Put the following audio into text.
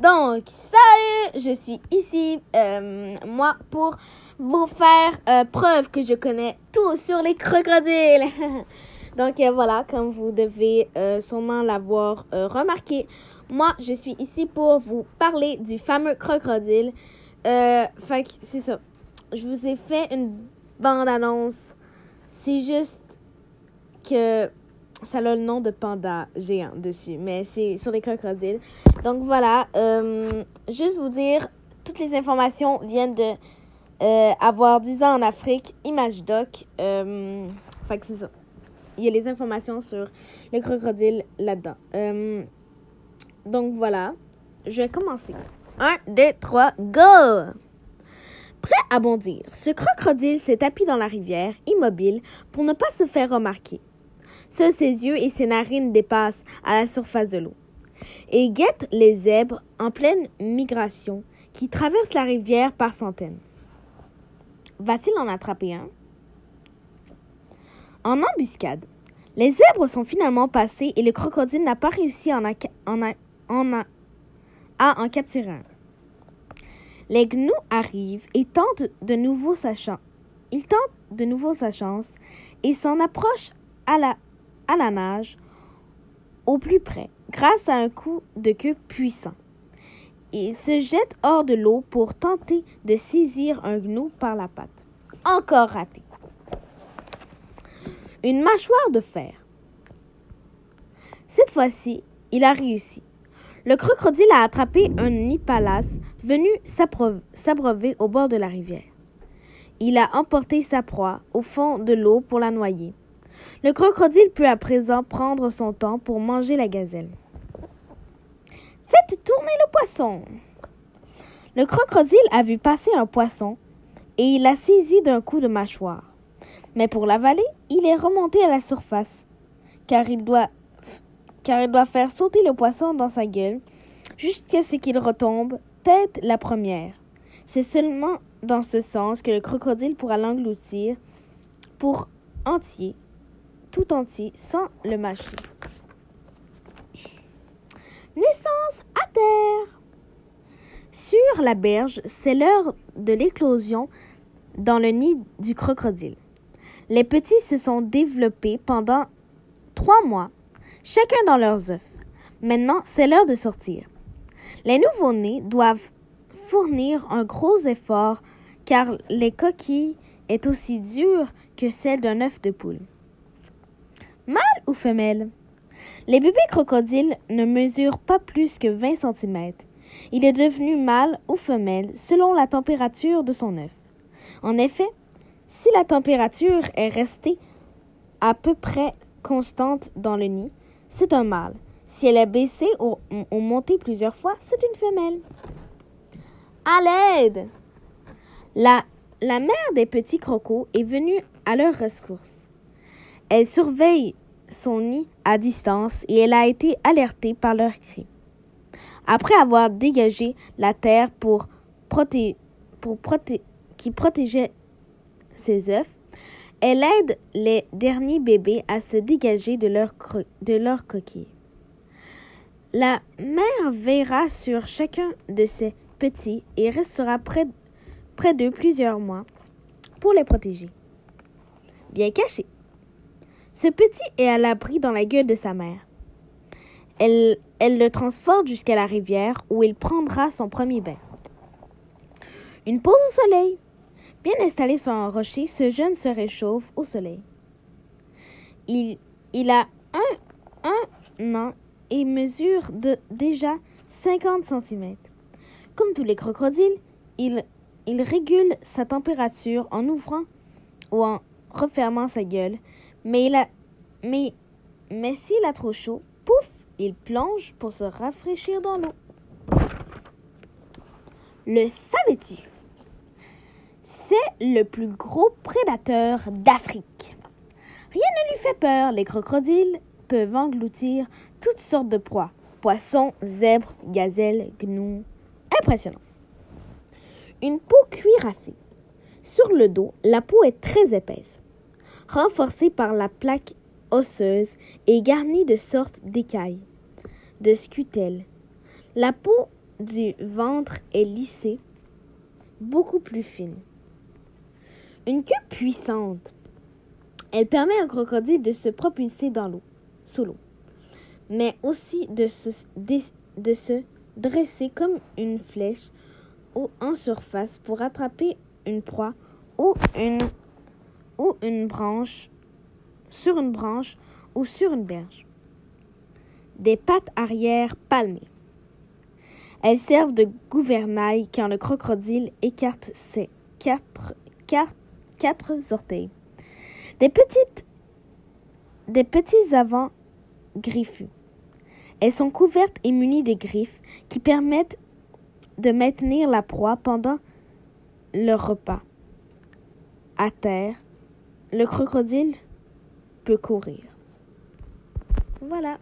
Donc, salut, je suis ici, euh, moi, pour vous faire euh, preuve que je connais tout sur les crocodiles. Donc, euh, voilà, comme vous devez euh, sûrement l'avoir remarqué, moi, je suis ici pour vous parler du fameux crocodile. Fait que c'est ça. Je vous ai fait une bande-annonce. C'est juste que ça a le nom de panda géant dessus, mais c'est sur les crocodiles. Donc voilà, euh, juste vous dire, toutes les informations viennent de euh, avoir 10 ans en Afrique, Image Doc. Euh, que c'est ça. Il y a les informations sur les crocodiles là-dedans. Donc voilà, je vais commencer. 1, 2, 3, go! Prêt à bondir, ce crocodile s'est tapis dans la rivière, immobile, pour ne pas se faire remarquer. Seuls ses yeux et ses narines dépassent à la surface de l'eau et guette les zèbres en pleine migration qui traversent la rivière par centaines. Va-t-il en attraper un? En embuscade, les zèbres sont finalement passés et le crocodile n'a pas réussi à en, capturer un. Les gnous arrivent et tentent de nouveau sa chance. Il tente de nouveau sa chance et s'en approche à la, à la nage au plus près grâce à un coup de queue puissant. Il se jette hors de l'eau pour tenter de saisir un gnou par la patte. Encore raté. Une mâchoire de fer. Cette fois-ci, il a réussi. Le crocodile a attrapé un nipalace venu s'abreuver au bord de la rivière. Il a emporté sa proie au fond de l'eau pour la noyer. Le crocodile peut à présent prendre son temps pour manger la gazelle. Faites tourner le poisson. Le crocodile a vu passer un poisson et il l'a saisi d'un coup de mâchoire. Mais pour l'avaler, il est remonté à la surface, car il doit, car il doit faire sauter le poisson dans sa gueule jusqu'à ce qu'il retombe tête la première. C'est seulement dans ce sens que le crocodile pourra l'engloutir pour entier, tout entier, sans le mâcher. Naissance à terre. Sur la berge, c'est l'heure de l'éclosion dans le nid du crocodile. Les petits se sont développés pendant trois mois, chacun dans leurs œufs. Maintenant, c'est l'heure de sortir. Les nouveau-nés doivent fournir un gros effort car les coquilles est aussi dure que celle d'un œuf de poule. Mâle ou femelle? Les bébés crocodiles ne mesurent pas plus que 20 cm. Il est devenu mâle ou femelle selon la température de son œuf. En effet, si la température est restée à peu près constante dans le nid, c'est un mâle. Si elle est baissée ou, ou montée plusieurs fois, c'est une femelle. À l'aide! La, mère des petits crocos est venue à leur rescousse. Elle surveille son nid à distance et elle a été alertée par leurs cris. Après avoir dégagé la terre pour qui protégeait ses œufs, elle aide les derniers bébés à se dégager de leur, coquille. La mère veillera sur chacun de ses petits et restera près, près d'eux plusieurs mois pour les protéger. Bien caché. Ce petit est à l'abri dans la gueule de sa mère. Elle, le transporte jusqu'à la rivière où il prendra son premier bain. Une pause au soleil. Bien installé sur un rocher, ce jeune se réchauffe au soleil. Il, a un, un an et mesure déjà 50 cm. Comme tous les crocodiles, il, il régule sa température en ouvrant ou en refermant sa gueule, mais, s'il a trop chaud, pouf, il plonge pour se rafraîchir dans l'eau. Le savais-tu? C'est le plus gros prédateur d'Afrique. Rien ne lui fait peur, les crocodiles peuvent engloutir toutes sortes de proies. Poissons, zèbres, gazelles, gnous. Impressionnant. Une peau cuirassée. Sur le dos, la peau est très épaisse, renforcée par la plaque osseuse et garnie de sortes d'écailles, de scutelles. La peau du ventre est lissée, beaucoup plus fine. Une queue puissante. Elle permet au crocodile de se propulser dans l'eau, sous l'eau, mais aussi de se, de se dresser comme une flèche ou en surface pour attraper une proie ou une, ou une branche, sur une branche ou sur une berge. Des pattes arrière palmées. Elles servent de gouvernail quand le crocodile écarte ses quatre, quatre, quatre orteils. Des petites des petits avants griffus. Elles sont couvertes et munies de griffes qui permettent de maintenir la proie pendant le repas. À terre, le crocodile peut courir. Voilà.